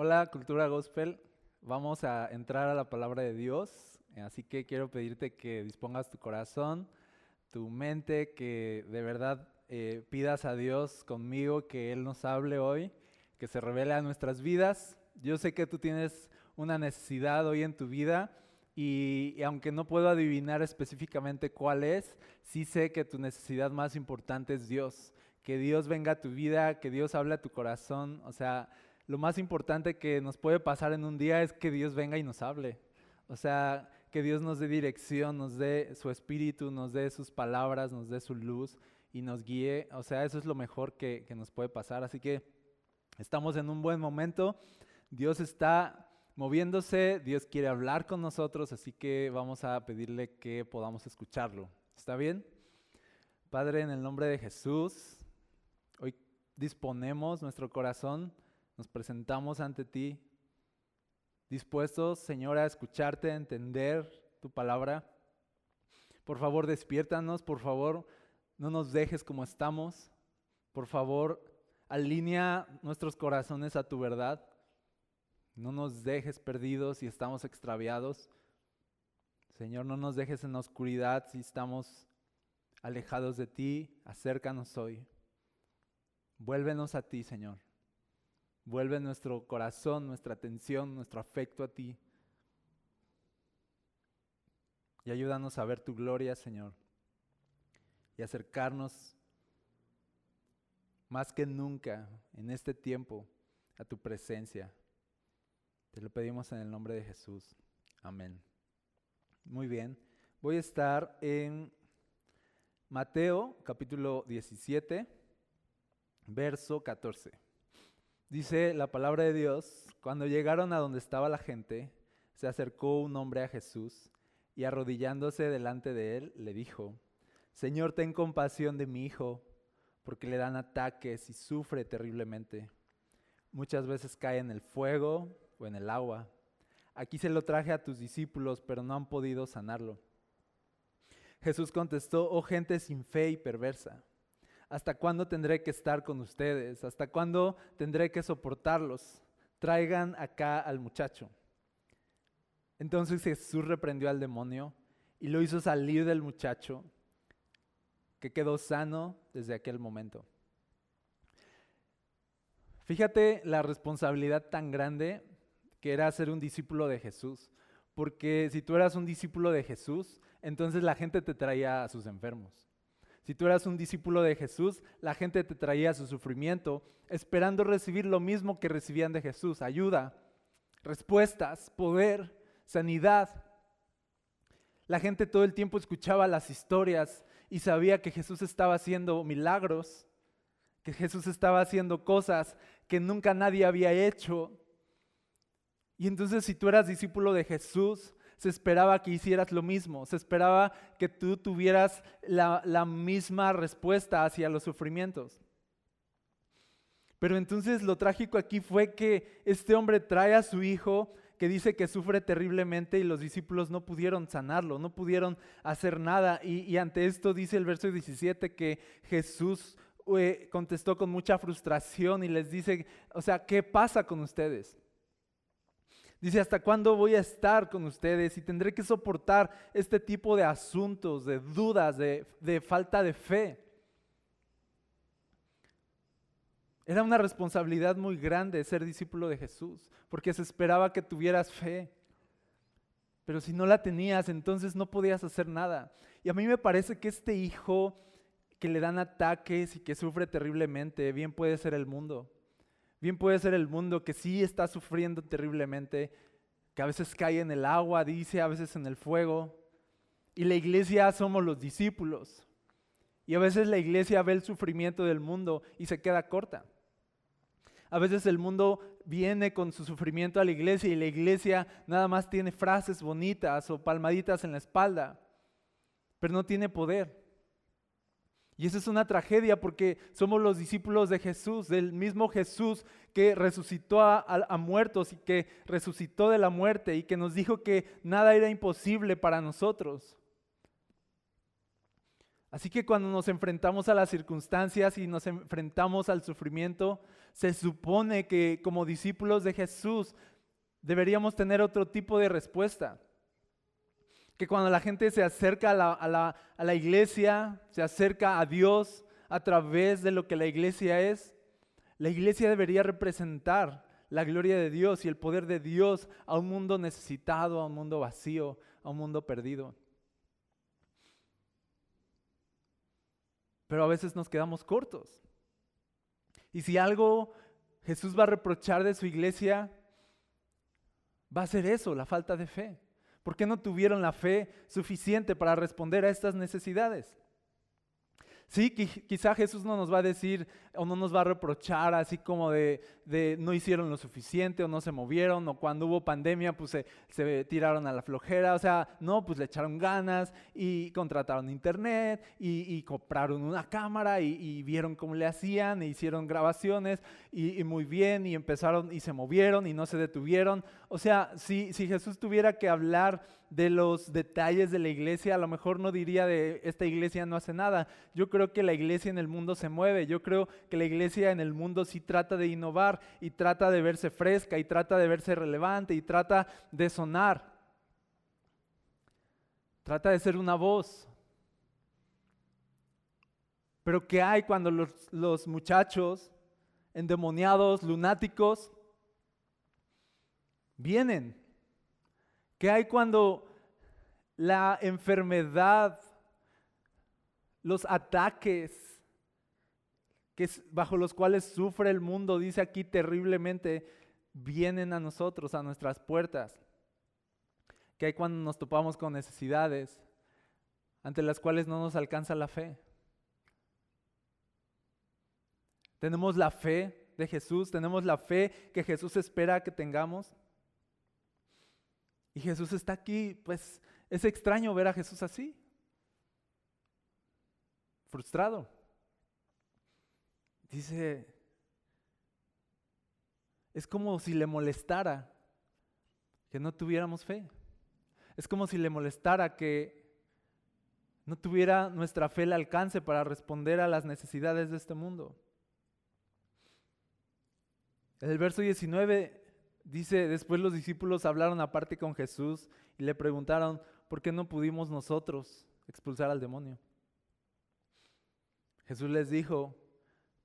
Hola, Cultura Gospel. Vamos a entrar a la palabra de Dios, así que quiero pedirte que dispongas tu corazón, tu mente, que de verdad eh, pidas a Dios conmigo que Él nos hable hoy, que se revele a nuestras vidas. Yo sé que tú tienes una necesidad hoy en tu vida y, y aunque no puedo adivinar específicamente cuál es, sí sé que tu necesidad más importante es Dios. Que Dios venga a tu vida, que Dios hable a tu corazón, o sea lo más importante que nos puede pasar en un día es que Dios venga y nos hable. O sea, que Dios nos dé dirección, nos dé su espíritu, nos dé sus palabras, nos dé su luz y nos guíe. O sea, eso es lo mejor que, nos puede pasar. Así que estamos en un buen momento. Dios está moviéndose, Dios quiere hablar con nosotros, así que vamos a pedirle que podamos escucharlo. ¿Está bien? Padre, en el nombre de Jesús, hoy disponemos nuestro corazón nos presentamos ante ti, dispuestos, Señor, a escucharte, a entender tu palabra. Por favor, despiértanos, por favor, no nos dejes como estamos. Por favor, alinea nuestros corazones a tu verdad. No nos dejes perdidos si estamos extraviados. Señor, no nos dejes en la oscuridad si estamos alejados de ti. Acércanos hoy. Vuélvenos a ti, Señor. Vuelve nuestro corazón, nuestra atención, nuestro afecto a ti. Y ayúdanos a ver tu gloria, Señor. Y acercarnos más que nunca en este tiempo a tu presencia. Te lo pedimos en el nombre de Jesús. Amén. Muy bien. Voy a estar en Mateo capítulo 17, verso 14. Dice la palabra de Dios, cuando llegaron a donde estaba la gente, se acercó un hombre a Jesús y arrodillándose delante de él, le dijo, Señor, ten compasión de mi hijo, porque le dan ataques y sufre terriblemente. Muchas veces cae en el fuego o en el agua. Aquí se lo traje a tus discípulos, pero no han podido sanarlo. Jesús contestó, oh gente sin fe y perversa. ¿Hasta cuándo tendré que estar con ustedes? ¿Hasta cuándo tendré que soportarlos? Traigan acá al muchacho. Entonces Jesús reprendió al demonio y lo hizo salir del muchacho, que quedó sano desde aquel momento. Fíjate la responsabilidad tan grande que era ser un discípulo de Jesús, porque si tú eras un discípulo de Jesús, entonces la gente te traía a sus enfermos. Si tú eras un discípulo de Jesús, la gente te traía su sufrimiento, esperando recibir lo mismo que recibían de Jesús, ayuda, respuestas, poder, sanidad. La gente todo el tiempo escuchaba las historias y sabía que Jesús estaba haciendo milagros, que Jesús estaba haciendo cosas que nunca nadie había hecho. Y entonces si tú eras discípulo de Jesús, se esperaba que hicieras lo mismo, se esperaba que tú tuvieras la, misma respuesta hacia los sufrimientos. Pero entonces lo trágico aquí fue que este hombre trae a su hijo que dice que sufre terriblemente y los discípulos no pudieron sanarlo, no pudieron hacer nada. Y, ante esto dice el verso 17 que Jesús eh, contestó con mucha frustración y les dice, o sea, ¿qué pasa con ustedes? Dice, ¿hasta cuándo voy a estar con ustedes y tendré que soportar este tipo de asuntos, de dudas, de, falta de fe? Era una responsabilidad muy grande ser discípulo de Jesús, porque se esperaba que tuvieras fe. Pero si no la tenías, entonces no podías hacer nada. Y a mí me parece que este hijo que le dan ataques y que sufre terriblemente, bien puede ser el mundo. Bien puede ser el mundo que sí está sufriendo terriblemente, que a veces cae en el agua, dice, a veces en el fuego. Y la iglesia somos los discípulos. Y a veces la iglesia ve el sufrimiento del mundo y se queda corta. A veces el mundo viene con su sufrimiento a la iglesia y la iglesia nada más tiene frases bonitas o palmaditas en la espalda, pero no tiene poder. Y eso es una tragedia porque somos los discípulos de Jesús, del mismo Jesús que resucitó a, muertos y que resucitó de la muerte y que nos dijo que nada era imposible para nosotros. Así que cuando nos enfrentamos a las circunstancias y nos enfrentamos al sufrimiento, se supone que como discípulos de Jesús deberíamos tener otro tipo de respuesta. Que cuando la gente se acerca a la, iglesia, se acerca a Dios a través de lo que la iglesia es, la iglesia debería representar la gloria de Dios y el poder de Dios a un mundo necesitado, a un mundo vacío, a un mundo perdido. Pero a veces nos quedamos cortos. Y si algo Jesús va a reprochar de su iglesia, va a ser eso, la falta de fe. ¿Por qué no tuvieron la fe suficiente para responder a estas necesidades? Sí, quizá Jesús no nos va a decir o no nos va a reprochar así como de, no hicieron lo suficiente o no se movieron o cuando hubo pandemia pues se, tiraron a la flojera. O sea, no, pues le echaron ganas y contrataron internet y, compraron una cámara y, vieron cómo le hacían e hicieron grabaciones y, muy bien y empezaron y se movieron y no se detuvieron. O sea, si, si Jesús tuviera que hablar de los detalles de la iglesia, a lo mejor no diría de esta iglesia no hace nada. Yo creo que la iglesia en el mundo se mueve, yo creo que la iglesia en el mundo sí trata de innovar y trata de verse fresca y trata de verse relevante y trata de sonar. Trata de ser una voz. Pero ¿qué hay cuando los, los muchachos endemoniados, lunáticos, vienen ¿Qué hay cuando la enfermedad, los ataques que bajo los cuales sufre el mundo, dice aquí terriblemente, vienen a nosotros, a nuestras puertas? ¿Qué hay cuando nos topamos con necesidades ante las cuales no nos alcanza la fe? Tenemos la fe de Jesús, tenemos la fe que Jesús espera que tengamos. Y Jesús está aquí, pues es extraño ver a Jesús así, frustrado. Dice, es como si le molestara que no tuviéramos fe. Es como si le molestara que no tuviera nuestra fe el alcance para responder a las necesidades de este mundo. En el verso 19 Dice, después los discípulos hablaron aparte con Jesús y le preguntaron, ¿por qué no pudimos nosotros expulsar al demonio? Jesús les dijo,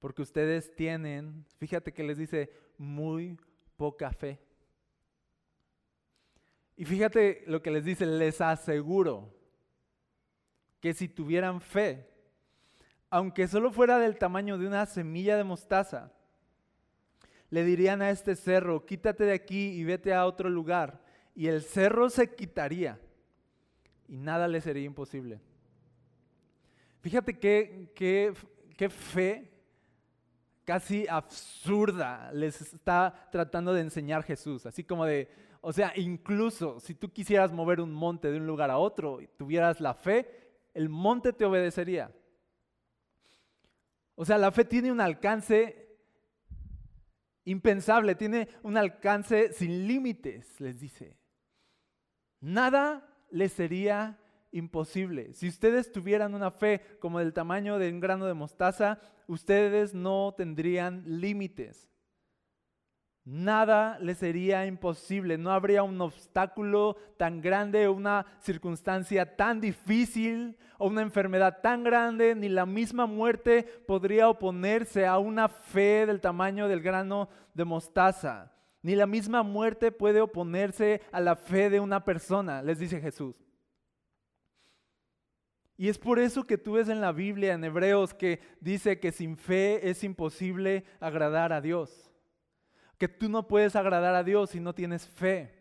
porque ustedes tienen, fíjate que les dice, muy poca fe. Y fíjate lo que les dice, les aseguro que si tuvieran fe, aunque solo fuera del tamaño de una semilla de mostaza, le dirían a este cerro, quítate de aquí y vete a otro lugar. Y el cerro se quitaría y nada le sería imposible. Fíjate qué, qué, fe casi absurda les está tratando de enseñar Jesús. Así como de, o sea, incluso si tú quisieras mover un monte de un lugar a otro y tuvieras la fe, el monte te obedecería. O sea, la fe tiene un alcance impensable, tiene un alcance sin límites, les dice. Nada les sería imposible. Si ustedes tuvieran una fe como del tamaño de un grano de mostaza, ustedes no tendrían límites. Nada les sería imposible, no habría un obstáculo tan grande, una circunstancia tan difícil o una enfermedad tan grande, ni la misma muerte podría oponerse a una fe del tamaño del grano de mostaza. Ni la misma muerte puede oponerse a la fe de una persona, les dice Jesús. Y es por eso que tú ves en la Biblia, en Hebreos, que dice que sin fe es imposible agradar a Dios. Que tú no puedes agradar a Dios si no tienes fe,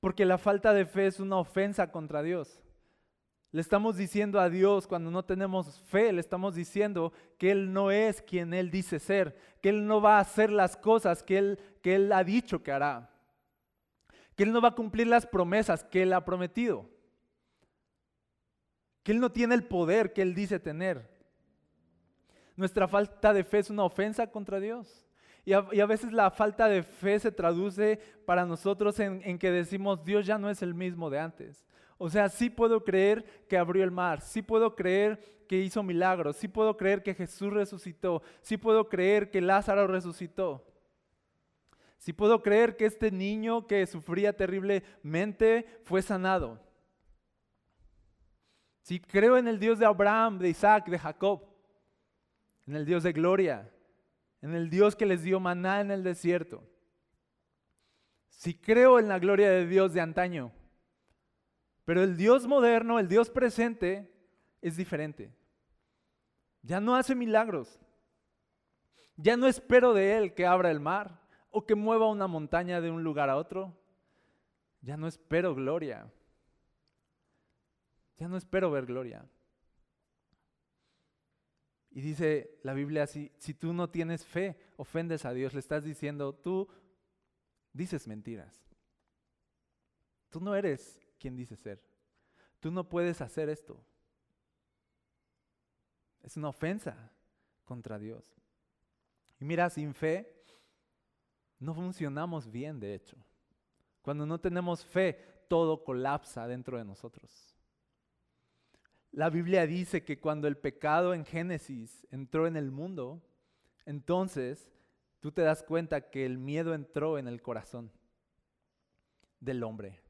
porque la falta de fe es una ofensa contra Dios. Le estamos diciendo a Dios cuando no tenemos fe, le estamos diciendo que Él no es quien Él dice ser, que Él no va a hacer las cosas que Él, que Él ha dicho que hará, que Él no va a cumplir las promesas que Él ha prometido, que Él no tiene el poder que Él dice tener. Nuestra falta de fe es una ofensa contra Dios. Y a, veces la falta de fe se traduce para nosotros en, que decimos, Dios ya no es el mismo de antes. O sea, sí puedo creer que abrió el mar, sí puedo creer que hizo milagros, sí puedo creer que Jesús resucitó, sí puedo creer que Lázaro resucitó. Sí puedo creer que este niño que sufría terriblemente fue sanado. Si creo en el Dios de Abraham, de Isaac, de Jacob, en el Dios de gloria, en el Dios que les dio maná en el desierto. Si creo en la gloria de Dios de antaño, pero el Dios moderno, el Dios presente, es diferente. Ya no hace milagros. Ya no espero de Él que abra el mar o que mueva una montaña de un lugar a otro. Ya no espero gloria. Ya no espero ver gloria. Y dice la Biblia así, si tú no tienes fe, ofendes a Dios, le estás diciendo, tú dices mentiras. Tú no eres quien dices ser. Tú no puedes hacer esto. Es una ofensa contra Dios. Y mira, sin fe no funcionamos bien, de hecho. Cuando no tenemos fe, todo colapsa dentro de nosotros. La Biblia dice que cuando el pecado en Génesis entró en el mundo, entonces tú te das cuenta que el miedo entró en el corazón del hombre.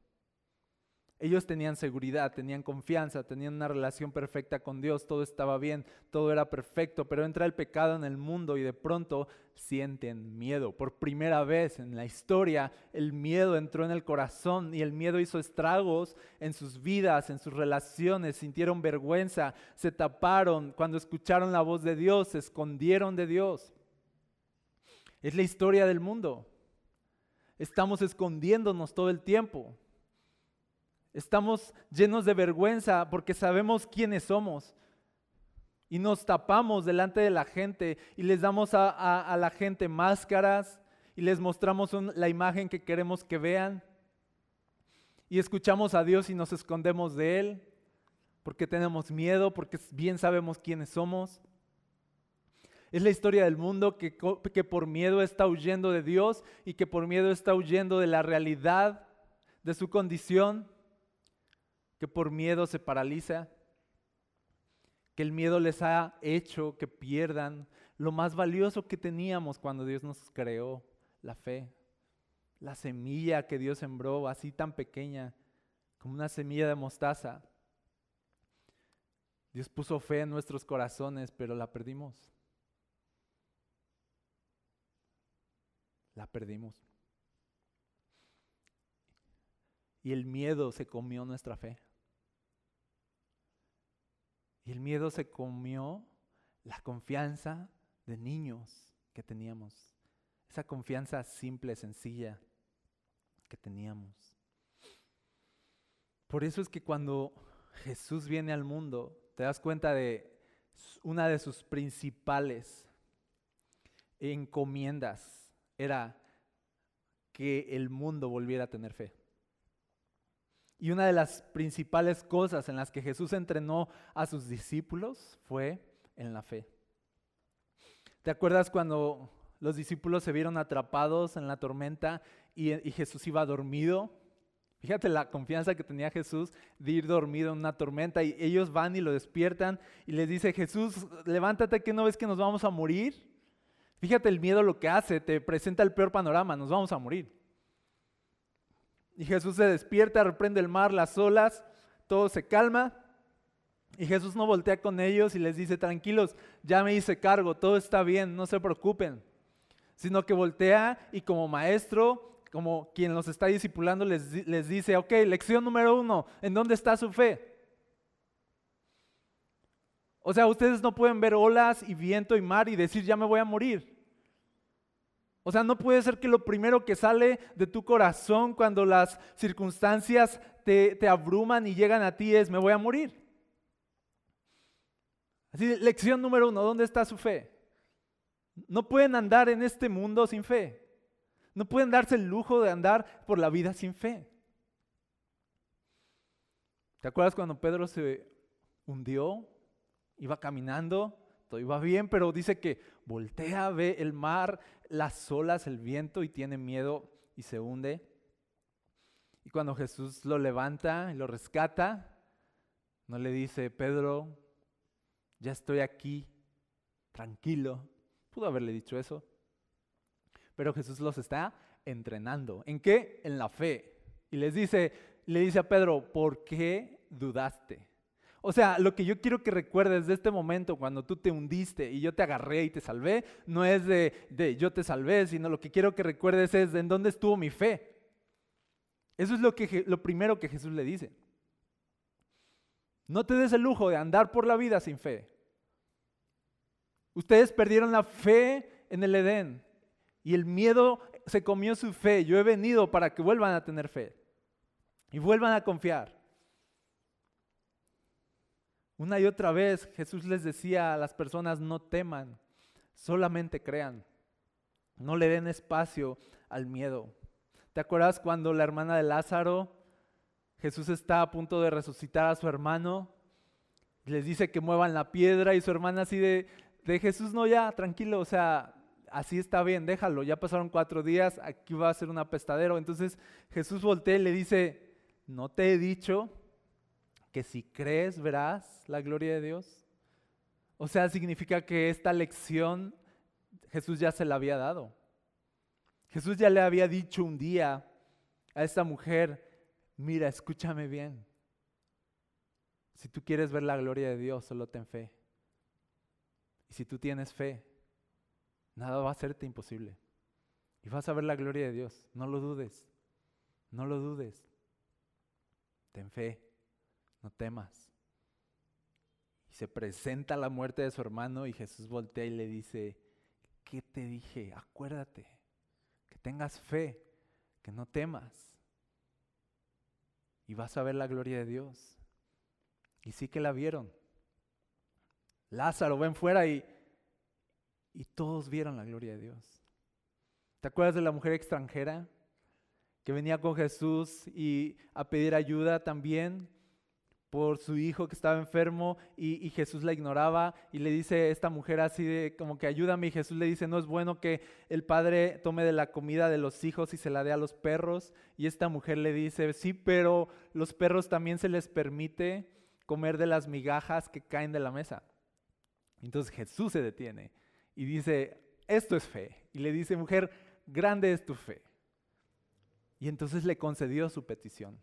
Ellos tenían seguridad, tenían confianza, tenían una relación perfecta con Dios, todo estaba bien, todo era perfecto, pero entra el pecado en el mundo y de pronto sienten miedo. Por primera vez en la historia, el miedo entró en el corazón y el miedo hizo estragos en sus vidas, en sus relaciones, sintieron vergüenza, se taparon, cuando escucharon la voz de Dios, se escondieron de Dios. Es la historia del mundo. Estamos escondiéndonos todo el tiempo. Estamos llenos de vergüenza porque sabemos quiénes somos. Y nos tapamos delante de la gente y les damos a, la gente máscaras y les mostramos la imagen que queremos que vean. Y escuchamos a Dios y nos escondemos de Él porque tenemos miedo, porque bien sabemos quiénes somos. Es la historia del mundo que, que por miedo está huyendo de Dios y que por miedo está huyendo de la realidad de su condición que por miedo se paraliza, que el miedo les ha hecho que pierdan lo más valioso que teníamos cuando Dios nos creó, la fe, la semilla que Dios sembró, así tan pequeña, como una semilla de mostaza. Dios puso fe en nuestros corazones, pero la perdimos. La perdimos. Y el miedo se comió nuestra fe. Y el miedo se comió la confianza de niños que teníamos. Esa confianza simple, sencilla que teníamos. Por eso es que cuando Jesús viene al mundo, te das cuenta de una de sus principales encomiendas era que el mundo volviera a tener fe. Y una de las principales cosas en las que Jesús entrenó a sus discípulos fue en la fe. ¿Te acuerdas cuando los discípulos se vieron atrapados en la tormenta y, Jesús iba dormido? Fíjate la confianza que tenía Jesús de ir dormido en una tormenta y ellos van y lo despiertan y les dice, Jesús, levántate que no ves que nos vamos a morir. Fíjate el miedo lo que hace, te presenta el peor panorama, nos vamos a morir. Y Jesús se despierta, reprende el mar, las olas, todo se calma. Y Jesús no voltea con ellos y les dice, tranquilos, ya me hice cargo, todo está bien, no se preocupen. Sino que voltea y como maestro, como quien los está discipulando, les, les dice, ok, lección número uno, ¿en dónde está su fe? O sea, ustedes no pueden ver olas y viento y mar y decir, ya me voy a morir. O sea, no puede ser que lo primero que sale de tu corazón cuando las circunstancias te, te abruman y llegan a ti es, me voy a morir. Así, lección número uno, ¿dónde está su fe? No pueden andar en este mundo sin fe. No pueden darse el lujo de andar por la vida sin fe. ¿Te acuerdas cuando Pedro se hundió? Iba caminando, todo iba bien, pero dice que voltea, ve el mar, las olas, el viento y tiene miedo y se hunde. Y cuando Jesús lo levanta y lo rescata, no le dice, Pedro, ya estoy aquí, tranquilo. Pudo haberle dicho eso. Pero Jesús los está entrenando. ¿En qué? En la fe. Y les dice, le dice a Pedro, ¿por qué dudaste? O sea, lo que yo quiero que recuerdes de este momento cuando tú te hundiste y yo te agarré y te salvé, no es de, yo te salvé, sino lo que quiero que recuerdes es de en dónde estuvo mi fe. Eso es lo, que, lo primero que Jesús le dice. No te des el lujo de andar por la vida sin fe. Ustedes perdieron la fe en el Edén y el miedo se comió su fe. Yo he venido para que vuelvan a tener fe y vuelvan a confiar. Una y otra vez Jesús les decía a las personas, no teman, solamente crean. No le den espacio al miedo. ¿Te acuerdas cuando la hermana de Lázaro, Jesús está a punto de resucitar a su hermano? Les dice que muevan la piedra y su hermana así de, de Jesús, no ya, tranquilo, o sea, así está bien, déjalo, ya pasaron cuatro días, aquí va a ser un apestadero. Entonces Jesús voltea y le dice, ¿no te he dicho que si crees verás la gloria de Dios? O sea, significa que esta lección Jesús ya se la había dado. Jesús ya le había dicho un día a esta mujer, mira, escúchame bien. Si tú quieres ver la gloria de Dios, solo ten fe. Y si tú tienes fe, nada va a serte imposible. Y vas a ver la gloria de Dios. No lo dudes. No lo dudes. Ten fe. No temas. Y se presenta la muerte de su hermano y Jesús voltea y le dice, ¿qué te dije? Acuérdate, que tengas fe, que no temas. Y vas a ver la gloria de Dios. Y sí que la vieron. Lázaro, ven fuera y, y todos vieron la gloria de Dios. ¿Te acuerdas de la mujer extranjera que venía con Jesús y a pedir ayuda también? Por su hijo que estaba enfermo y, Jesús la ignoraba y le dice esta mujer así de como que ayúdame y Jesús le dice no es bueno que el padre tome de la comida de los hijos y se la dé a los perros y esta mujer le dice sí pero los perros también se les permite comer de las migajas que caen de la mesa entonces Jesús se detiene y dice esto es fe y le dice mujer grande es tu fe y entonces le concedió su petición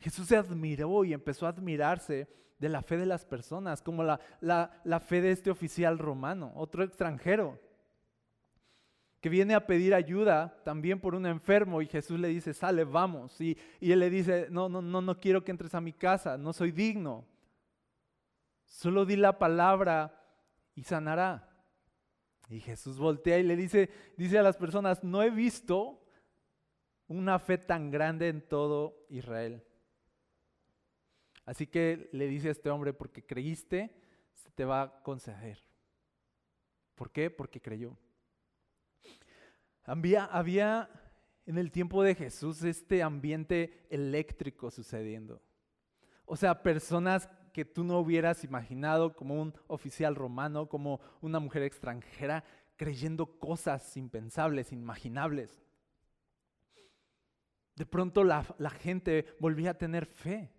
Jesús se admiró y empezó a admirarse de la fe de las personas, como la, la, fe de este oficial romano, otro extranjero, que viene a pedir ayuda también por un enfermo y Jesús le dice, sale, vamos. Y, y él le dice, no, no, no, no quiero que entres a mi casa, no soy digno. Solo di la palabra y sanará. Y Jesús voltea y le dice, dice a las personas, no he visto una fe tan grande en todo Israel. Así que le dice a este hombre, porque creíste, se te va a conceder. ¿Por qué? Porque creyó. Había, había en el tiempo de Jesús este ambiente eléctrico sucediendo. O sea, personas que tú no hubieras imaginado como un oficial romano, como una mujer extranjera, creyendo cosas impensables, inimaginables. De pronto la, la gente volvía a tener fe.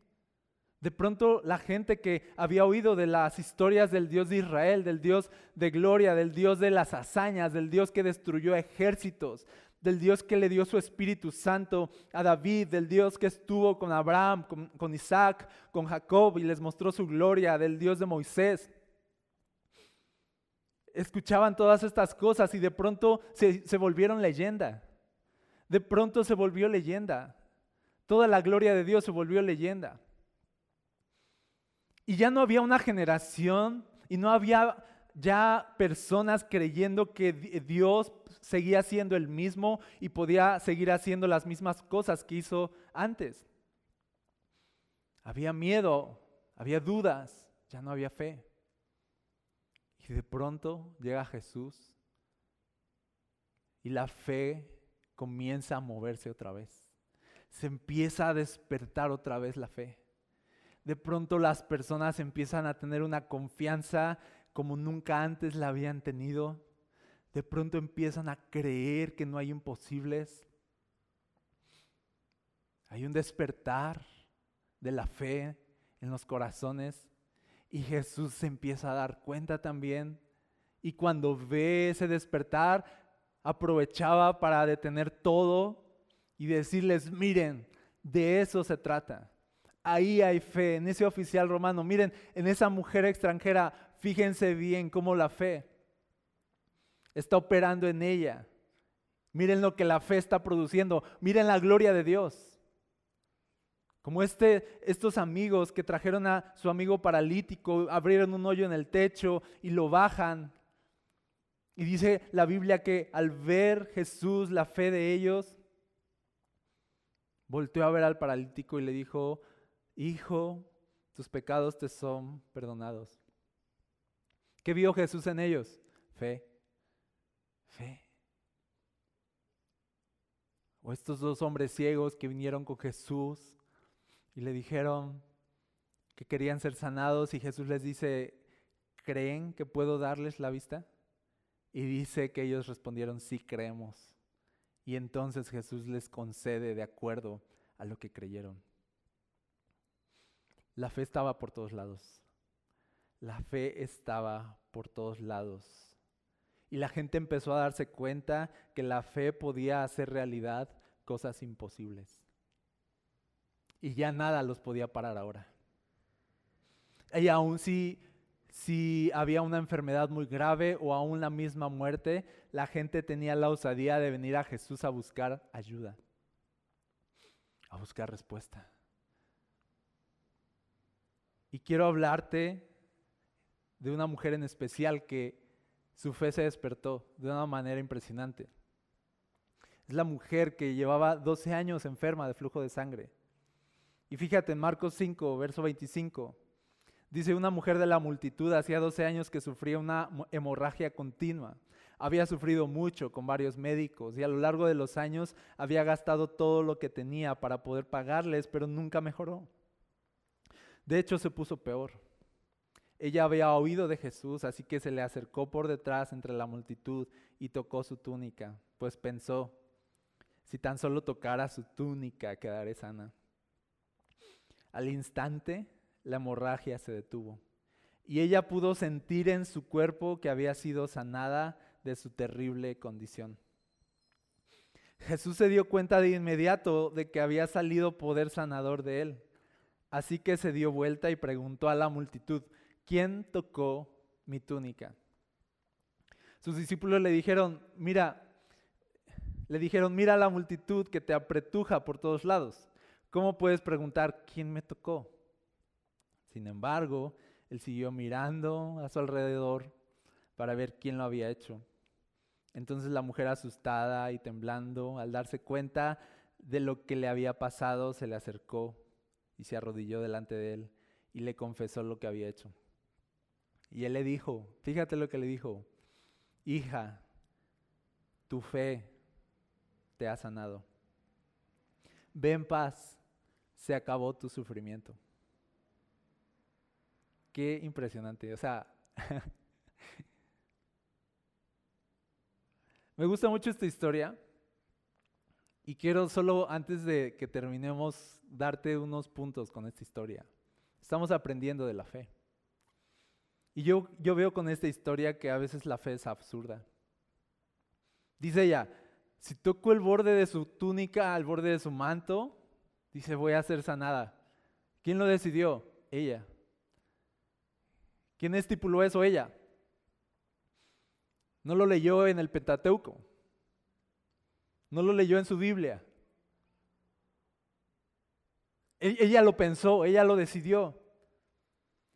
De pronto la gente que había oído de las historias del Dios de Israel, del Dios de gloria, del Dios de las hazañas, del Dios que destruyó ejércitos, del Dios que le dio su Espíritu Santo a David, del Dios que estuvo con Abraham, con, Isaac, con Jacob y les mostró su gloria, del Dios de Moisés. Escuchaban todas estas cosas y de pronto se, volvieron leyenda. De pronto se volvió leyenda. Toda la gloria de Dios se volvió leyenda. Y ya no había una generación y no había ya personas creyendo que Dios seguía siendo el mismo y podía seguir haciendo las mismas cosas que hizo antes. Había miedo, había dudas, ya no había fe. Y de pronto llega Jesús y la fe comienza a moverse otra vez. Se empieza a despertar otra vez la fe de pronto las personas empiezan a tener una confianza como nunca antes la habían tenido. De pronto empiezan a creer que no hay imposibles. Hay un despertar de la fe en los corazones y Jesús se empieza a dar cuenta también. Y cuando ve ese despertar, aprovechaba para detener todo y decirles, miren, de eso se trata. Ahí hay fe, en ese oficial romano. Miren, en esa mujer extranjera, fíjense bien cómo la fe está operando en ella. Miren lo que la fe está produciendo. Miren la gloria de Dios. Como este, estos amigos que trajeron a su amigo paralítico, abrieron un hoyo en el techo y lo bajan. Y dice la Biblia que al ver Jesús la fe de ellos, volteó a ver al paralítico y le dijo, Hijo, tus pecados te son perdonados. ¿Qué vio Jesús en ellos? Fe. Fe. O estos dos hombres ciegos que vinieron con Jesús y le dijeron que querían ser sanados y Jesús les dice, ¿creen que puedo darles la vista? Y dice que ellos respondieron, sí creemos. Y entonces Jesús les concede de acuerdo a lo que creyeron. La fe estaba por todos lados. La fe estaba por todos lados. Y la gente empezó a darse cuenta que la fe podía hacer realidad cosas imposibles y ya nada los podía parar ahora. Y aún si, si había una enfermedad muy grave o aún la misma muerte, la gente tenía la osadía de venir a Jesús a buscar ayuda, a buscar respuesta. Y quiero hablarte de una mujer en especial que su fe se despertó de una manera impresionante. Es la mujer que llevaba 12 años enferma de flujo de sangre. Y fíjate en Marcos 5, verso 25. Dice, una mujer de la multitud hacía 12 años que sufría una hemorragia continua. Había sufrido mucho con varios médicos y a lo largo de los años había gastado todo lo que tenía para poder pagarles, pero nunca mejoró. De hecho, se puso peor. Ella había oído de Jesús, así que se le acercó por detrás entre la multitud y tocó su túnica, pues pensó, si tan solo tocara su túnica, quedaré sana. Al instante, la hemorragia se detuvo y ella pudo sentir en su cuerpo que había sido sanada de su terrible condición. Jesús se dio cuenta de inmediato de que había salido poder sanador de él. Así que se dio vuelta y preguntó a la multitud, ¿quién tocó mi túnica? Sus discípulos le dijeron, mira, le dijeron, mira la multitud que te apretuja por todos lados. ¿Cómo puedes preguntar quién me tocó? Sin embargo, él siguió mirando a su alrededor para ver quién lo había hecho. Entonces la mujer asustada y temblando, al darse cuenta de lo que le había pasado, se le acercó y se arrodilló delante de él y le confesó lo que había hecho. Y él le dijo, fíjate lo que le dijo, hija, tu fe te ha sanado. Ve en paz se acabó tu sufrimiento. Qué impresionante. O sea, me gusta mucho esta historia y quiero solo antes de que terminemos darte unos puntos con esta historia. Estamos aprendiendo de la fe. Y yo, yo veo con esta historia que a veces la fe es absurda. Dice ella, si toco el borde de su túnica al borde de su manto, Dice, voy a ser sanada. ¿Quién lo decidió? Ella. ¿Quién estipuló eso? Ella. No lo leyó en el Pentateuco. No lo leyó en su Biblia. E-, ella lo pensó, ella lo decidió.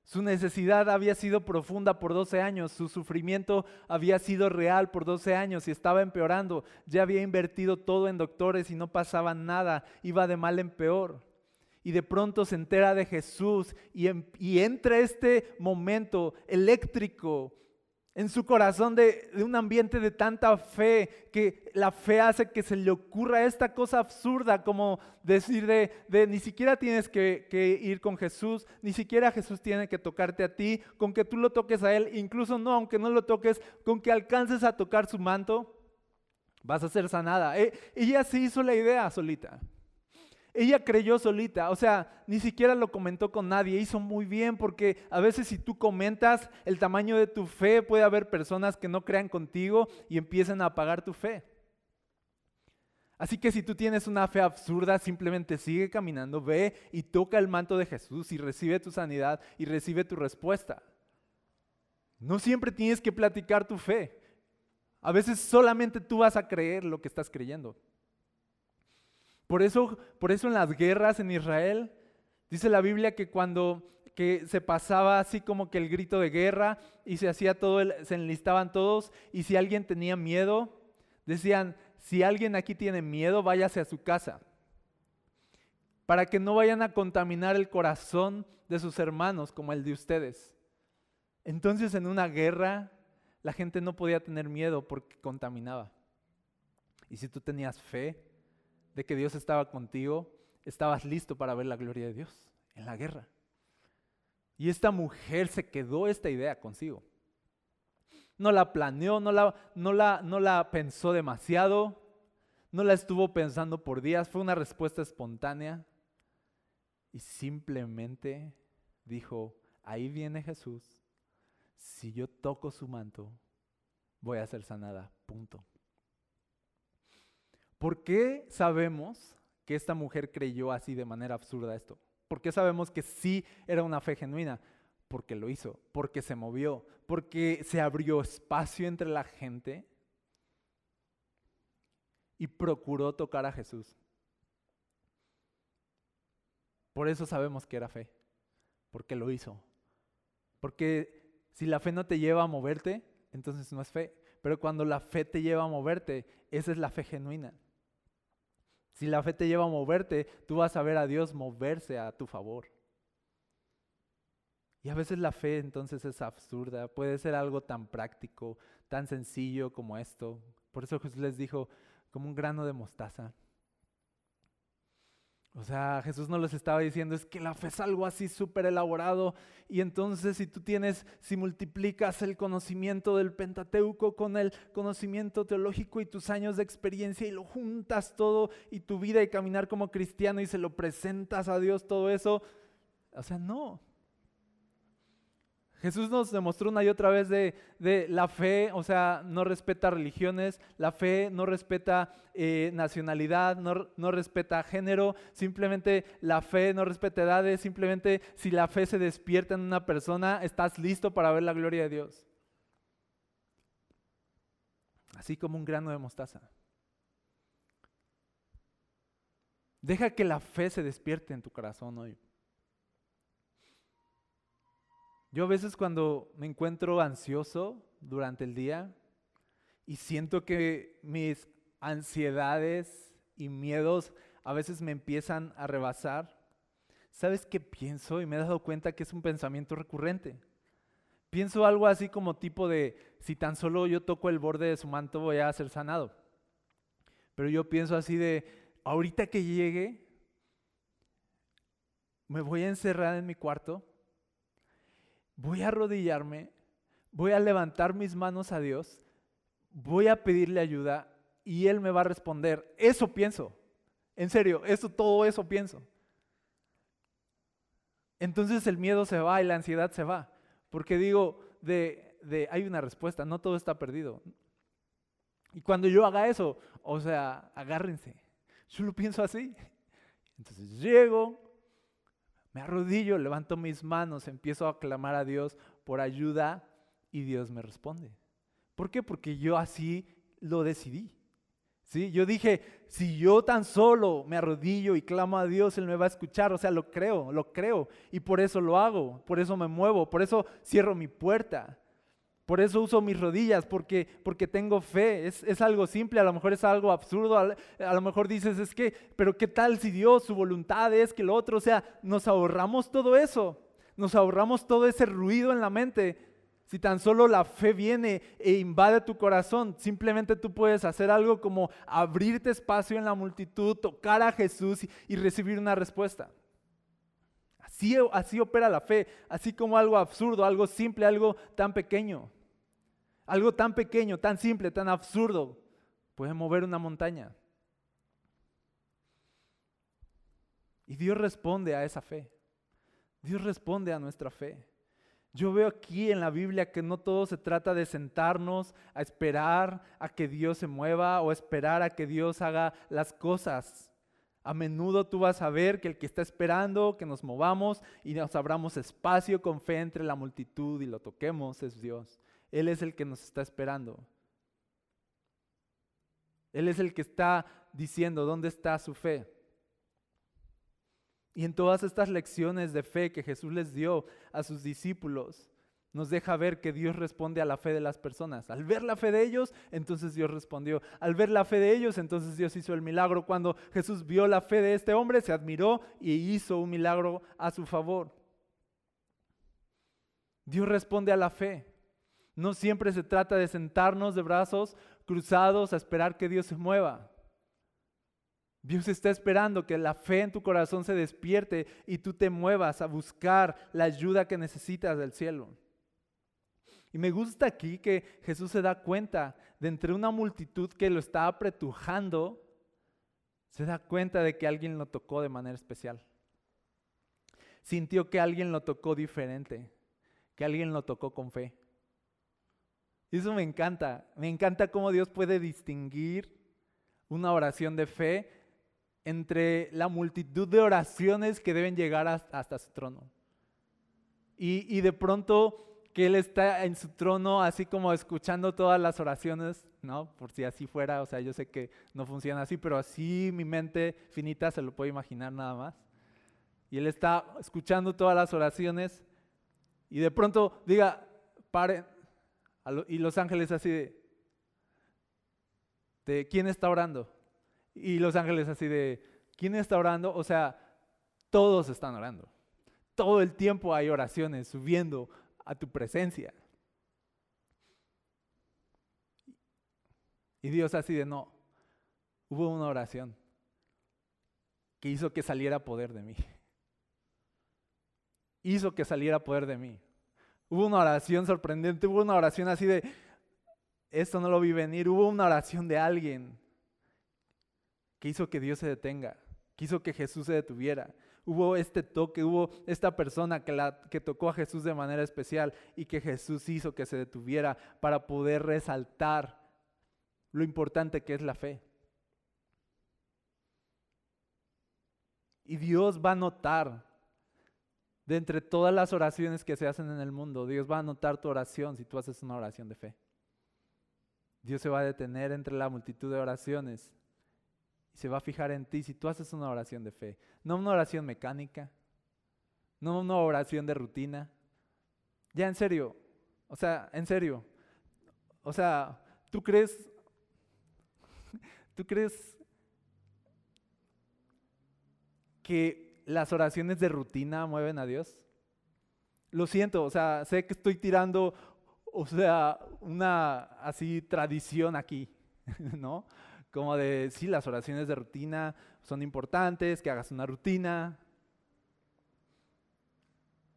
Su necesidad había sido profunda por 12 años, su sufrimiento había sido real por 12 años y estaba empeorando. Ya había invertido todo en doctores y no pasaba nada, iba de mal en peor. Y de pronto se entera de Jesús y, y entra este momento eléctrico en su corazón de, un ambiente de tanta fe, que la fe hace que se le ocurra esta cosa absurda como decir de, ni siquiera tienes que, ir con Jesús, ni siquiera Jesús tiene que tocarte a ti, con que tú lo toques a Él, incluso no, aunque no lo toques, con que alcances a tocar su manto, vas a ser sanada. E, ella sí hizo la idea solita. Ella creyó solita, o sea, ni siquiera lo comentó con nadie, hizo muy bien porque a veces si tú comentas el tamaño de tu fe, puede haber personas que no crean contigo y empiecen a apagar tu fe. Así que si tú tienes una fe absurda, simplemente sigue caminando, ve y toca el manto de Jesús y recibe tu sanidad y recibe tu respuesta. No siempre tienes que platicar tu fe. A veces solamente tú vas a creer lo que estás creyendo. Por eso, por eso en las guerras en Israel, dice la Biblia que cuando que se pasaba así como que el grito de guerra y se hacía todo, se enlistaban todos y si alguien tenía miedo, decían, si alguien aquí tiene miedo, váyase a su casa, para que no vayan a contaminar el corazón de sus hermanos como el de ustedes. Entonces en una guerra la gente no podía tener miedo porque contaminaba. Y si tú tenías fe, de que Dios estaba contigo, estabas listo para ver la gloria de Dios en la guerra. Y esta mujer se quedó esta idea consigo. No la planeó, no la, no la, no la pensó demasiado, no la estuvo pensando por días, fue una respuesta espontánea y simplemente dijo, ahí viene Jesús, si yo toco su manto, voy a ser sanada, punto. ¿Por qué sabemos que esta mujer creyó así de manera absurda esto? ¿Por qué sabemos que sí era una fe genuina? Porque lo hizo, porque se movió, porque se abrió espacio entre la gente y procuró tocar a Jesús. Por eso sabemos que era fe, porque lo hizo. Porque si la fe no te lleva a moverte, entonces no es fe. Pero cuando la fe te lleva a moverte, esa es la fe genuina. Si la fe te lleva a moverte, tú vas a ver a Dios moverse a tu favor. Y a veces la fe entonces es absurda, puede ser algo tan práctico, tan sencillo como esto. Por eso Jesús les dijo, como un grano de mostaza. O sea, Jesús no les estaba diciendo, es que la fe es algo así súper elaborado y entonces si tú tienes, si multiplicas el conocimiento del Pentateuco con el conocimiento teológico y tus años de experiencia y lo juntas todo y tu vida y caminar como cristiano y se lo presentas a Dios todo eso, o sea, no, Jesús nos demostró una y otra vez de, la fe, o sea, no respeta religiones, la fe no respeta eh, nacionalidad, no, no, respeta género, simplemente la fe no respeta edades, simplemente si la fe se despierta en una persona, estás listo para ver la gloria de Dios. Así como un grano de mostaza. Deja que la fe se despierte en tu corazón hoy. Yo a veces cuando me encuentro ansioso durante el día y siento que mis ansiedades y miedos a veces me empiezan a rebasar, ¿sabes qué pienso? Y me he dado cuenta que es un pensamiento recurrente. Pienso algo así como tipo de, si tan solo yo toco el borde de su manto voy a ser sanado. Pero yo pienso así de, ahorita que llegue, me voy a encerrar en mi cuarto voy a arrodillarme, voy a levantar mis manos a Dios, voy a pedirle ayuda y Él me va a responder. Eso pienso. En serio, eso, todo eso pienso. Entonces el miedo se va y la ansiedad se va. Porque digo, de, de, hay una respuesta, no todo está perdido. Y cuando yo haga eso, o sea, agárrense. Yo lo pienso así. Entonces llego, me arrodillo, levanto mis manos, empiezo a clamar a Dios por ayuda y Dios me responde. ¿Por qué? Porque yo así lo decidí. ¿Sí? Yo dije, si yo tan solo me arrodillo y clamo a Dios, Él me va a escuchar. O sea, lo creo, lo creo. Y por eso lo hago, por eso me muevo, por eso cierro mi puerta. Por eso uso mis rodillas, porque, porque tengo fe. Es, algo simple, a lo mejor es algo absurdo, a, lo mejor dices, es que, pero ¿qué tal si Dios, su voluntad es que lo otro? O sea, nos ahorramos todo eso, nos ahorramos todo ese ruido en la mente. Si tan solo la fe viene e invade tu corazón, simplemente tú puedes hacer algo como abrirte espacio en la multitud, tocar a Jesús y recibir una respuesta. Así, opera la fe, así como algo absurdo, algo simple, algo tan pequeño. Algo tan pequeño, tan simple, tan absurdo puede mover una montaña. Y Dios responde a esa fe. Dios responde a nuestra fe. Yo veo aquí en la Biblia que no todo se trata de sentarnos a esperar a que Dios se mueva o esperar a que Dios haga las cosas. A menudo tú vas a ver que el que está esperando que nos movamos y nos abramos espacio con fe entre la multitud y lo toquemos es Dios. Él es el que nos está esperando. Él es el que está diciendo dónde está su fe. Y en todas estas lecciones de fe que Jesús les dio a sus discípulos, nos deja ver que Dios responde a la fe de las personas. Al ver la fe de ellos, entonces Dios respondió. Al ver la fe de ellos, entonces Dios hizo el milagro. Cuando Jesús vio la fe de este hombre, se admiró y hizo un milagro a su favor. Dios responde a la fe. No siempre se trata de sentarnos de brazos cruzados a esperar que Dios se mueva. Dios está esperando que la fe en tu corazón se despierte y tú te muevas a buscar la ayuda que necesitas del cielo. Y me gusta aquí que Jesús se da cuenta de entre una multitud que lo está apretujando, se da cuenta de que alguien lo tocó de manera especial. Sintió que alguien lo tocó diferente, que alguien lo tocó con fe. Y eso me encanta. Me encanta cómo Dios puede distinguir una oración de fe entre la multitud de oraciones que deben llegar hasta, su trono. Y, de pronto que Él está en su trono así como escuchando todas las oraciones, ¿no? Por si así fuera, o sea, yo sé que no funciona así, pero así mi mente finita se lo puede imaginar nada más. Y Él está escuchando todas las oraciones y de pronto diga, paren, y los ángeles así de, de ¿quién está orando? Y los ángeles así de, ¿quién está orando? O sea, todos están orando. Todo el tiempo hay oraciones subiendo a tu presencia. Y Dios así de, no, hubo una oración que hizo que saliera poder de mí. Hizo que saliera poder de mí. Hubo una oración sorprendente, hubo una oración así de, esto no lo vi venir, hubo una oración de alguien que hizo que Dios se detenga, que hizo que Jesús se detuviera. Hubo este toque, hubo esta persona que, que tocó a Jesús de manera especial y que Jesús hizo que se detuviera para poder resaltar lo importante que es la fe. Y Dios va a notar de entre todas las oraciones que se hacen en el mundo, Dios va a notar tu oración si tú haces una oración de fe. Dios se va a detener entre la multitud de oraciones y se va a fijar en ti si tú haces una oración de fe. No una oración mecánica, no una oración de rutina. Ya en serio, o sea, en serio. O sea, ¿tú crees, tú crees que las oraciones de rutina mueven a Dios? Lo siento, o sea, sé que estoy tirando, o sea, una así tradición aquí, ¿no? Como de, sí, las oraciones de rutina son importantes, que hagas una rutina.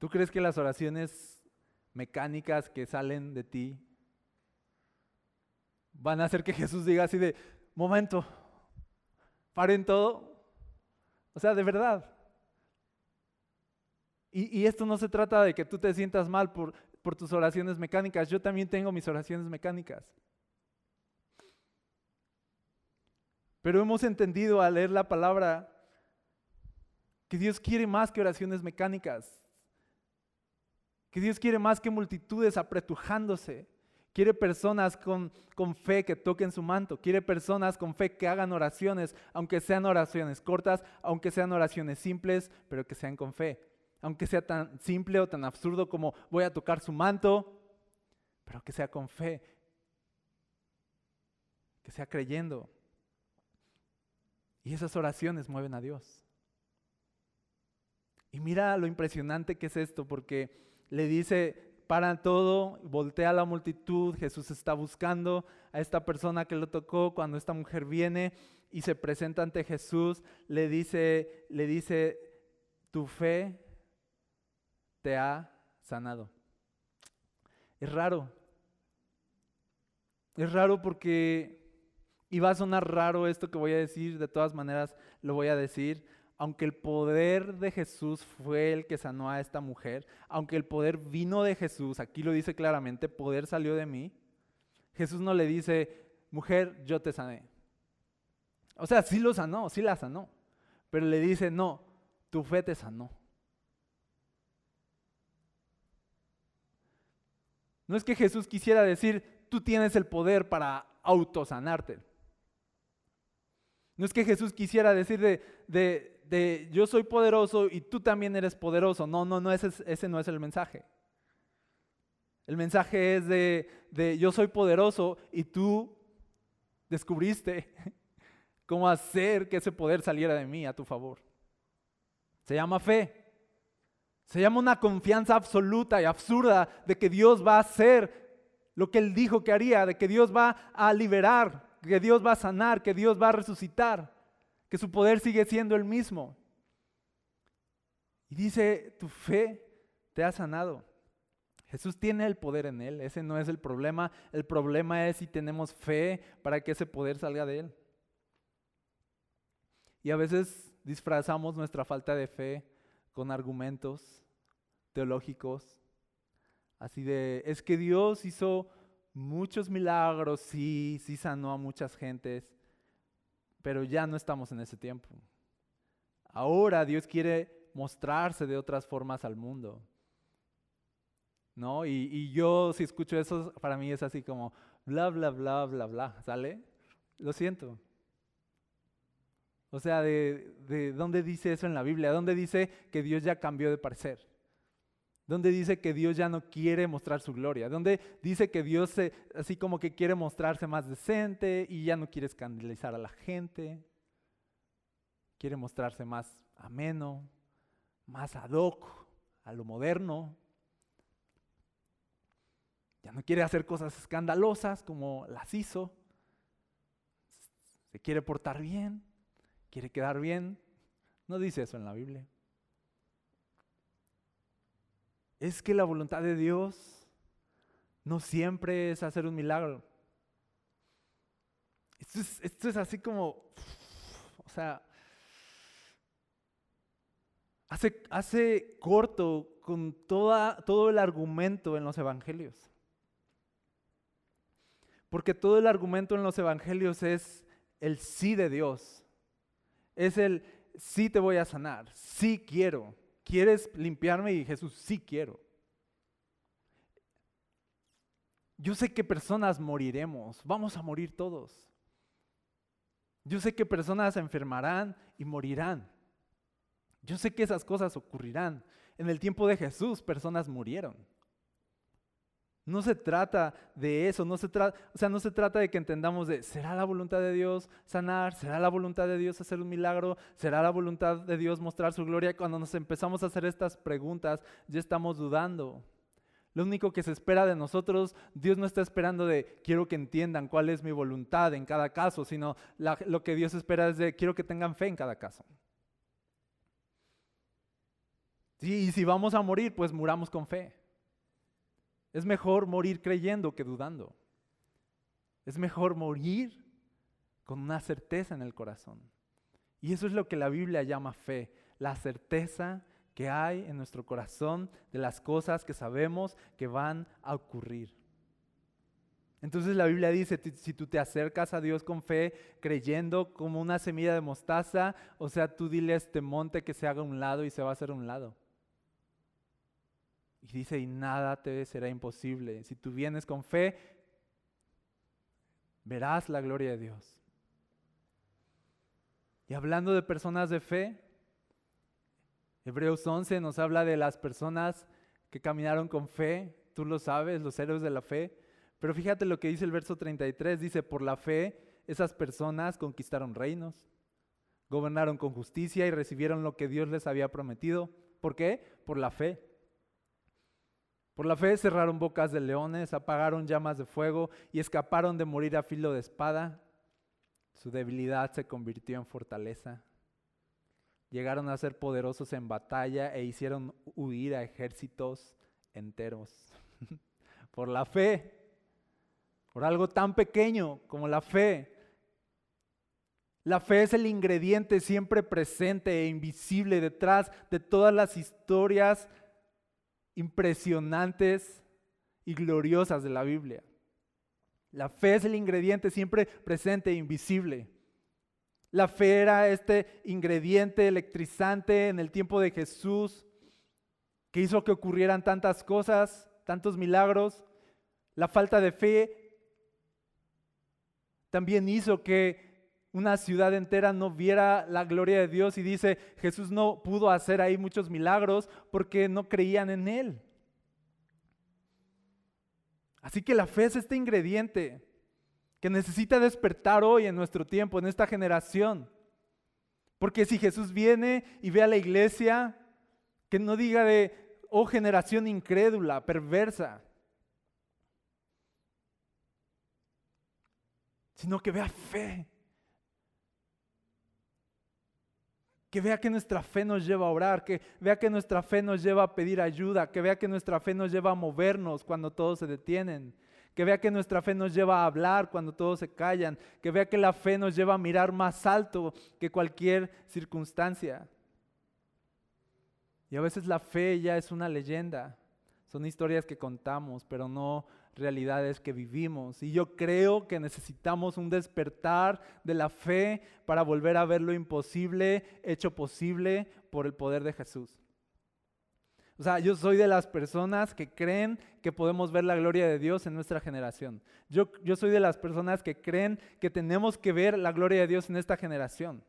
¿Tú crees que las oraciones mecánicas que salen de ti van a hacer que Jesús diga así de, momento, paren todo? O sea, de verdad. Y, esto no se trata de que tú te sientas mal por, tus oraciones mecánicas. Yo también tengo mis oraciones mecánicas. Pero hemos entendido al leer la palabra que Dios quiere más que oraciones mecánicas. Que Dios quiere más que multitudes apretujándose. Quiere personas con, con, fe que toquen su manto. Quiere personas con fe que hagan oraciones, aunque sean oraciones cortas, aunque sean oraciones simples, pero que sean con fe aunque sea tan simple o tan absurdo como voy a tocar su manto, pero que sea con fe, que sea creyendo. Y esas oraciones mueven a Dios. Y mira lo impresionante que es esto, porque le dice, para todo, voltea a la multitud, Jesús está buscando a esta persona que lo tocó, cuando esta mujer viene y se presenta ante Jesús, le dice, le dice, tu fe te ha sanado. Es raro. Es raro porque, y va a sonar raro esto que voy a decir, de todas maneras lo voy a decir, aunque el poder de Jesús fue el que sanó a esta mujer, aunque el poder vino de Jesús, aquí lo dice claramente, poder salió de mí, Jesús no le dice, mujer, yo te sané. O sea, sí lo sanó, sí la sanó, pero le dice, no, tu fe te sanó. No es que Jesús quisiera decir, tú tienes el poder para autosanarte. No es que Jesús quisiera decir de, yo soy poderoso y tú también eres poderoso. No, no, no, ese, ese no es el mensaje. El mensaje es de, de yo soy poderoso y tú descubriste cómo hacer que ese poder saliera de mí a tu favor. Se llama fe. Se llama una confianza absoluta y absurda de que Dios va a hacer lo que Él dijo que haría, de que Dios va a liberar, que Dios va a sanar, que Dios va a resucitar, que su poder sigue siendo el mismo. Y dice, tu fe te ha sanado. Jesús tiene el poder en Él, ese no es el problema. El problema es si tenemos fe para que ese poder salga de Él. Y a veces disfrazamos nuestra falta de fe con argumentos teológicos, así de, es que Dios hizo muchos milagros, sí, sí sanó a muchas gentes, pero ya no estamos en ese tiempo. Ahora Dios quiere mostrarse de otras formas al mundo. ¿No? Y, yo si escucho eso, para mí es así como bla, bla, bla, bla, bla, ¿sale? Lo siento. O sea, ¿de, de dónde dice eso en la Biblia? ¿Dónde dice que Dios ya cambió de parecer? Donde dice que Dios ya no quiere mostrar su gloria, donde dice que Dios así como que quiere mostrarse más decente y ya no quiere escandalizar a la gente, quiere mostrarse más ameno, más ad hoc, a lo moderno. Ya no quiere hacer cosas escandalosas como las hizo. Se quiere portar bien, quiere quedar bien. No dice eso en la Biblia es que la voluntad de Dios no siempre es hacer un milagro. Esto es, así como, o sea, hace, hace corto con toda, todo el argumento en los evangelios. Porque todo el argumento en los evangelios es el sí de Dios. Es el sí te voy a sanar, sí quiero. ¿Quieres limpiarme? Y Jesús, sí quiero. Yo sé que personas moriremos, vamos a morir todos. Yo sé que personas se enfermarán y morirán. Yo sé que esas cosas ocurrirán. En el tiempo de Jesús personas murieron. No se trata de eso, no se trata, o sea, no se trata de que entendamos de, ¿será la voluntad de Dios sanar? ¿Será la voluntad de Dios hacer un milagro? ¿Será la voluntad de Dios mostrar su gloria? Cuando nos empezamos a hacer estas preguntas, ya estamos dudando. Lo único que se espera de nosotros, Dios no está esperando de quiero que entiendan cuál es mi voluntad en cada caso, sino lo que Dios espera es de quiero que tengan fe en cada caso. Sí, y si vamos a morir, pues muramos con fe. Es mejor morir creyendo que dudando. Es mejor morir con una certeza en el corazón. Y eso es lo que la Biblia llama fe, la certeza que hay en nuestro corazón de las cosas que sabemos que van a ocurrir. Entonces la Biblia dice, si tú te acercas a Dios con fe, creyendo como una semilla de mostaza, o sea, tú dile a este monte que se haga un lado y se va a hacer un lado. Y dice, y nada te será imposible. Si tú vienes con fe, verás la gloria de Dios. Y hablando de personas de fe, Hebreos 11 nos habla de las personas que caminaron con fe, tú lo sabes, los héroes de la fe. Pero fíjate lo que dice el verso 33, dice, por la fe esas personas conquistaron reinos, gobernaron con justicia y recibieron lo que Dios les había prometido. ¿Por qué? Por la fe. Por la fe cerraron bocas de leones, apagaron llamas de fuego y escaparon de morir a filo de espada. Su debilidad se convirtió en fortaleza. Llegaron a ser poderosos en batalla e hicieron huir a ejércitos enteros. por la fe, por algo tan pequeño como la fe, La fe es el ingrediente siempre presente e invisible detrás de todas las historias impresionantes y gloriosas de la Biblia. La fe es el ingrediente siempre presente e invisible. La fe era este ingrediente electrizante en el tiempo de Jesús que hizo que ocurrieran tantas cosas, tantos milagros. La falta de fe también hizo que una ciudad entera no viera la gloria de Dios y dice, Jesús no pudo hacer ahí muchos milagros porque no creían en Él. Así que la fe es este ingrediente que necesita despertar hoy en nuestro tiempo, en esta generación. Porque si Jesús viene y ve a la iglesia, que no diga de, oh generación incrédula, perversa, sino que vea fe. Que vea que nuestra fe nos lleva a orar, que vea que nuestra fe nos lleva a pedir ayuda, que vea que nuestra fe nos lleva a movernos cuando todos se detienen, que vea que nuestra fe nos lleva a hablar cuando todos se callan, que vea que la fe nos lleva a mirar más alto que cualquier circunstancia. Y a veces la fe ya es una leyenda, son historias que contamos, pero no realidades que vivimos. Y yo creo que necesitamos un despertar de la fe para volver a ver lo imposible hecho posible por el poder de Jesús. O sea, yo soy de las personas que creen que podemos ver la gloria de Dios en nuestra generación. Yo, yo soy de las personas que creen que tenemos que ver la gloria de Dios en esta generación.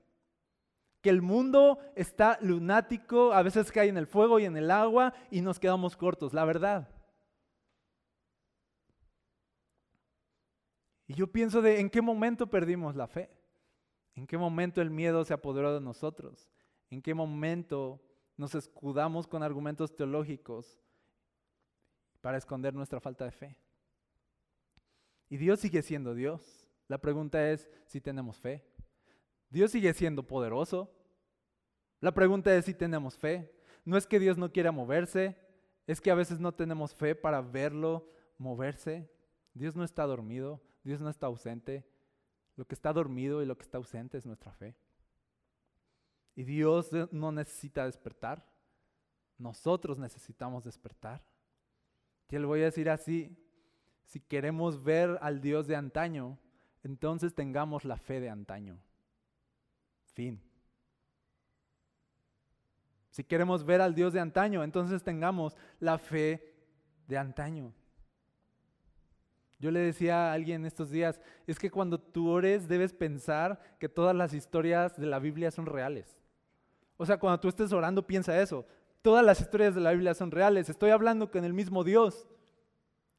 Que el mundo está lunático, a veces cae en el fuego y en el agua y nos quedamos cortos, la verdad. Y yo pienso de en qué momento perdimos la fe, en qué momento el miedo se apoderó de nosotros, en qué momento nos escudamos con argumentos teológicos para esconder nuestra falta de fe. Y Dios sigue siendo Dios. La pregunta es si tenemos fe. Dios sigue siendo poderoso. La pregunta es si tenemos fe. No es que Dios no quiera moverse, es que a veces no tenemos fe para verlo moverse. Dios no está dormido. Dios no está ausente. Lo que está dormido y lo que está ausente es nuestra fe. Y Dios no necesita despertar. Nosotros necesitamos despertar. Y le voy a decir así, si queremos ver al Dios de antaño, entonces tengamos la fe de antaño. Si queremos ver al Dios de antaño, entonces tengamos la fe de antaño. Yo le decía a alguien estos días, es que cuando tú ores debes pensar que todas las historias de la Biblia son reales. O sea, cuando tú estés orando piensa eso. Todas las historias de la Biblia son reales. Estoy hablando con el mismo Dios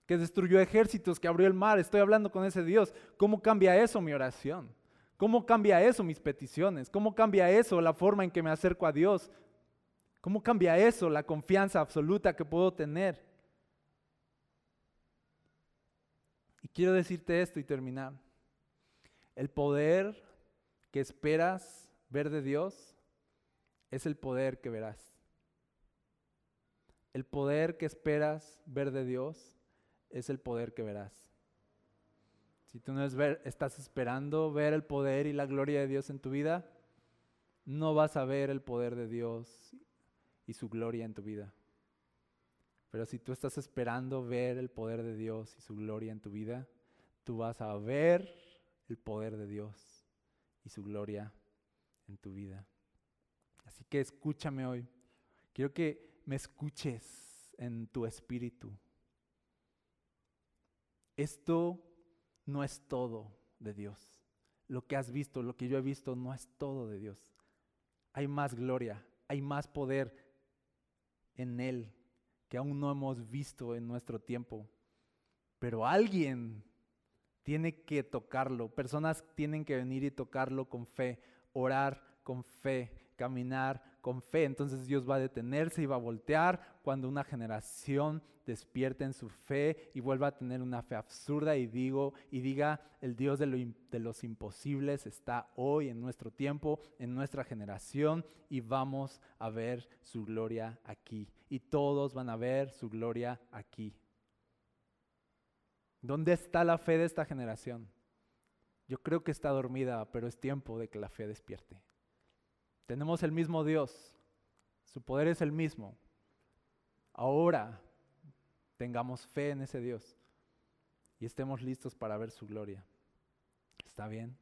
que destruyó ejércitos, que abrió el mar. Estoy hablando con ese Dios. ¿Cómo cambia eso mi oración? ¿Cómo cambia eso mis peticiones? ¿Cómo cambia eso la forma en que me acerco a Dios? ¿Cómo cambia eso la confianza absoluta que puedo tener? Y quiero decirte esto y terminar. El poder que esperas ver de Dios es el poder que verás. El poder que esperas ver de Dios es el poder que verás. Si tú no estás esperando ver el poder y la gloria de Dios en tu vida, no vas a ver el poder de Dios y su gloria en tu vida. Pero si tú estás esperando ver el poder de Dios y su gloria en tu vida, tú vas a ver el poder de Dios y su gloria en tu vida. Así que escúchame hoy. Quiero que me escuches en tu espíritu. Esto no es todo de Dios. Lo que has visto, lo que yo he visto, no es todo de Dios. Hay más gloria, hay más poder en Él que aún no hemos visto en nuestro tiempo. Pero alguien tiene que tocarlo, personas tienen que venir y tocarlo con fe, orar con fe, caminar con fe. Entonces Dios va a detenerse y va a voltear cuando una generación despierte en su fe y vuelva a tener una fe absurda y digo y diga el Dios de, de los imposibles está hoy en nuestro tiempo, en nuestra generación y vamos a ver su gloria aquí y todos van a ver su gloria aquí. ¿Dónde está la fe de esta generación? Yo creo que está dormida, pero es tiempo de que la fe despierte. Tenemos el mismo Dios, su poder es el mismo. Ahora tengamos fe en ese Dios y estemos listos para ver su gloria. ¿Está bien?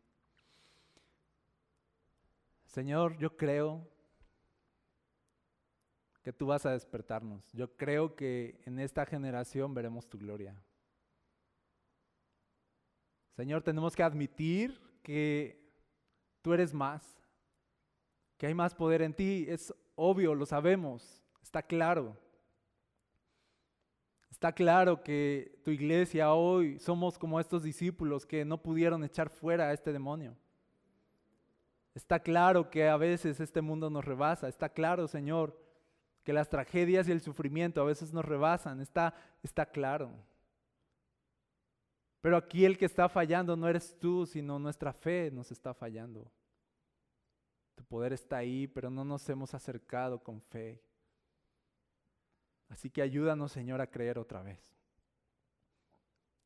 Señor, yo creo que tú vas a despertarnos. Yo creo que en esta generación veremos tu gloria. Señor, tenemos que admitir que tú eres más, que hay más poder en ti. Es obvio, lo sabemos, está claro. Está claro que tu iglesia hoy somos como estos discípulos que no pudieron echar fuera a este demonio. Está claro que a veces este mundo nos rebasa. Está claro, Señor, que las tragedias y el sufrimiento a veces nos rebasan. Está, está claro. Pero aquí el que está fallando no eres tú, sino nuestra fe nos está fallando. Poder está ahí, pero no nos hemos acercado con fe. Así que ayúdanos, Señor, a creer otra vez.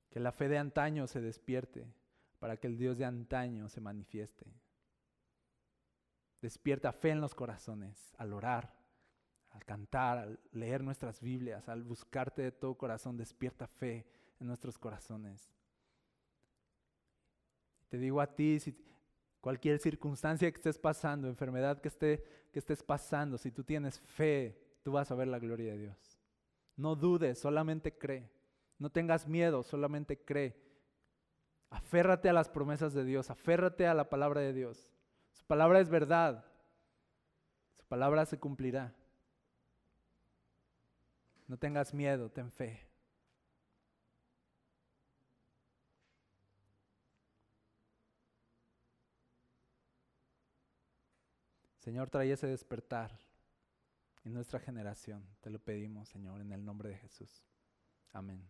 Que la fe de antaño se despierte para que el Dios de antaño se manifieste. Despierta fe en los corazones al orar, al cantar, al leer nuestras Biblias, al buscarte de todo corazón. Despierta fe en nuestros corazones. Te digo a ti, si cualquier circunstancia que estés pasando, enfermedad que, esté, que estés pasando, si tú tienes fe, tú vas a ver la gloria de Dios. No dudes, solamente cree. No tengas miedo, solamente cree. Aférrate a las promesas de Dios, aférrate a la palabra de Dios. Su palabra es verdad. Su palabra se cumplirá. No tengas miedo, ten fe. Señor, trae ese despertar en nuestra generación. Te lo pedimos, Señor, en el nombre de Jesús. Amén.